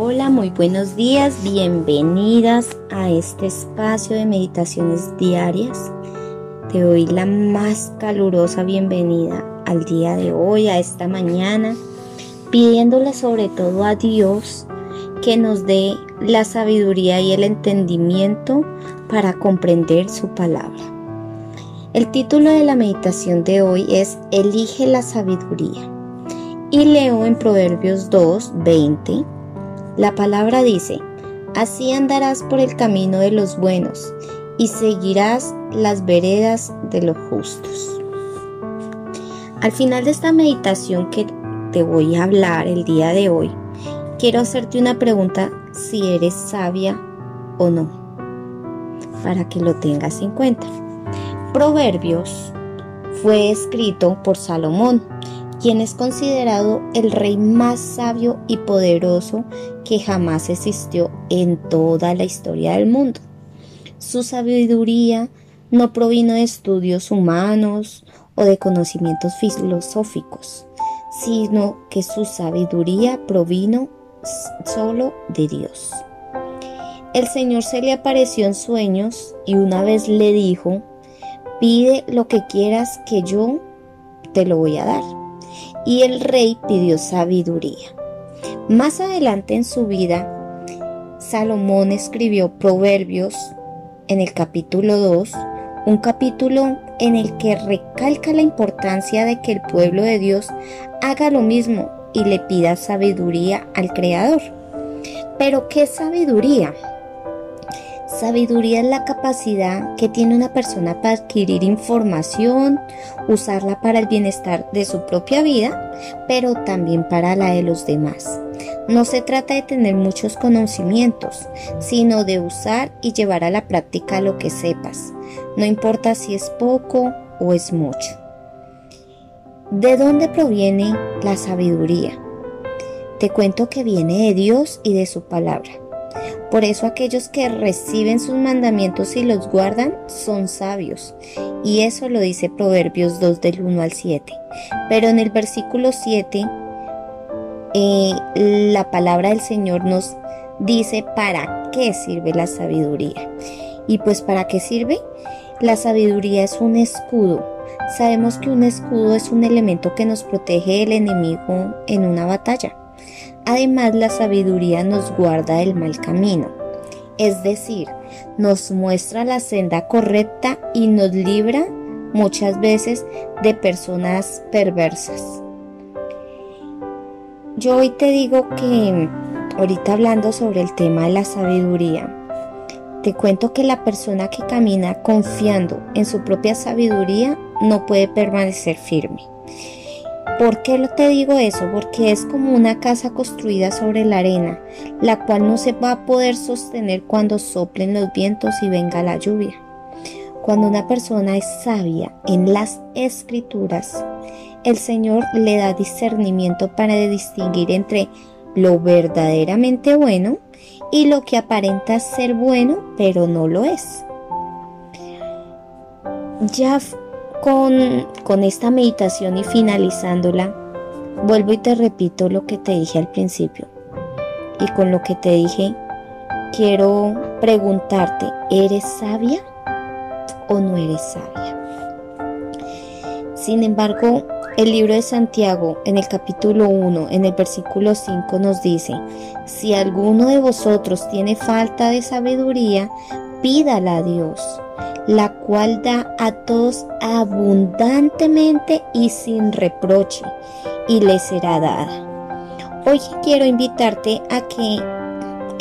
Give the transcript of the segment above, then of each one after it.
Hola, muy buenos días, bienvenidas a este espacio de meditaciones diarias. Te doy la más calurosa bienvenida al día de hoy, a esta mañana, pidiéndole sobre todo a Dios que nos dé la sabiduría y el entendimiento para comprender su palabra. El título de la meditación de hoy es Elige la sabiduría. Y leo en Proverbios 2, 20. La palabra dice, Así andarás por el camino de los buenos y seguirás las veredas de los justos. Al final de esta meditación que te voy a hablar el día de hoy, quiero hacerte una pregunta si eres sabia o no, para que lo tengas en cuenta. Proverbios fue escrito por Salomón, quien es considerado el rey más sabio y poderoso que jamás existió en toda la historia del mundo. Su sabiduría no provino de estudios humanos o de conocimientos filosóficos, sino que su sabiduría provino solo de Dios. El Señor se le apareció en sueños y una vez le dijo, pide lo que quieras que yo te lo voy a dar. Y el rey pidió sabiduría. Más adelante en su vida, Salomón escribió Proverbios en el capítulo 2, un capítulo en el que recalca la importancia de que el pueblo de Dios haga lo mismo y le pida sabiduría al Creador. Pero ¿qué sabiduría? Sabiduría es la capacidad que tiene una persona para adquirir información, usarla para el bienestar de su propia vida, pero también para la de los demás. No se trata de tener muchos conocimientos, sino de usar y llevar a la práctica lo que sepas. No importa si es poco o es mucho. ¿De dónde proviene la sabiduría? Te cuento que viene de Dios y de su palabra. Por eso aquellos que reciben sus mandamientos y los guardan son sabios. Y eso lo dice Proverbios 2 del 1 al 7. Pero en el versículo 7, eh, la palabra del Señor nos dice para qué sirve la sabiduría. Y pues para qué sirve? La sabiduría es un escudo. Sabemos que un escudo es un elemento que nos protege del enemigo en una batalla. Además, la sabiduría nos guarda del mal camino, es decir, nos muestra la senda correcta y nos libra muchas veces de personas perversas. Yo hoy te digo que, ahorita hablando sobre el tema de la sabiduría, te cuento que la persona que camina confiando en su propia sabiduría no puede permanecer firme. ¿Por qué te digo eso? Porque es como una casa construida sobre la arena, la cual no se va a poder sostener cuando soplen los vientos y venga la lluvia. Cuando una persona es sabia en las escrituras, el Señor le da discernimiento para distinguir entre lo verdaderamente bueno y lo que aparenta ser bueno pero no lo es. Con, esta meditación y finalizándola, vuelvo y te repito lo que te dije al principio. Y con lo que te dije, quiero preguntarte, ¿eres sabia o no eres sabia? Sin embargo, el libro de Santiago en el capítulo 1, en el versículo 5 nos dice, si alguno de vosotros tiene falta de sabiduría, pídala a Dios la cual da a todos abundantemente y sin reproche, y le será dada. Hoy quiero invitarte a que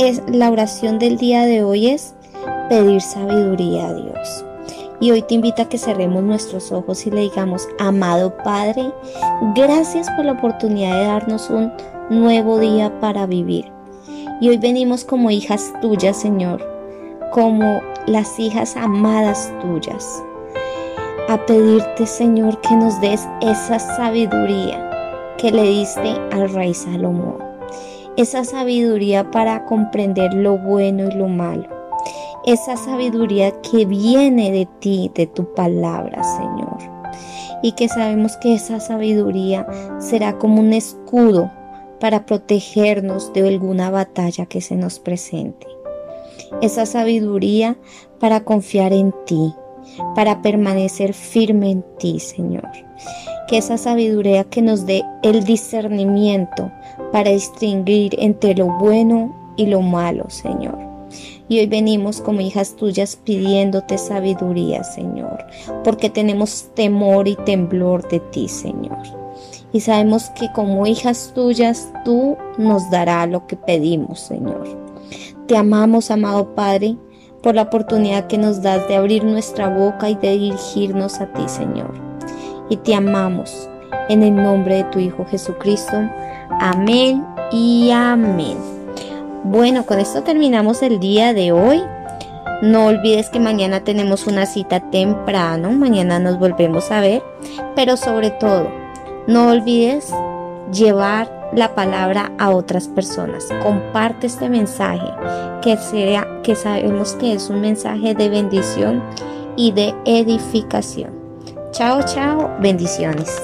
es, la oración del día de hoy es pedir sabiduría a Dios. Y hoy te invito a que cerremos nuestros ojos y le digamos, amado Padre, gracias por la oportunidad de darnos un nuevo día para vivir. Y hoy venimos como hijas tuyas, Señor, como las hijas amadas tuyas, a pedirte, Señor, que nos des esa sabiduría que le diste al rey Salomón, esa sabiduría para comprender lo bueno y lo malo, esa sabiduría que viene de ti, de tu palabra, Señor, y que sabemos que esa sabiduría será como un escudo para protegernos de alguna batalla que se nos presente. Esa sabiduría para confiar en ti, para permanecer firme en ti, Señor. Que esa sabiduría que nos dé el discernimiento para distinguir entre lo bueno y lo malo, Señor. Y hoy venimos como hijas tuyas pidiéndote sabiduría, Señor, porque tenemos temor y temblor de ti, Señor. Y sabemos que como hijas tuyas tú nos darás lo que pedimos, Señor. Te amamos, amado Padre, por la oportunidad que nos das de abrir nuestra boca y de dirigirnos a ti, Señor. Y te amamos en el nombre de tu Hijo Jesucristo. Amén y amén. Bueno, con esto terminamos el día de hoy. No olvides que mañana tenemos una cita temprano, mañana nos volvemos a ver, pero sobre todo, no olvides llevar la palabra a otras personas. Comparte este mensaje que sea que sabemos que es un mensaje de bendición y de edificación. Chao, chao, bendiciones.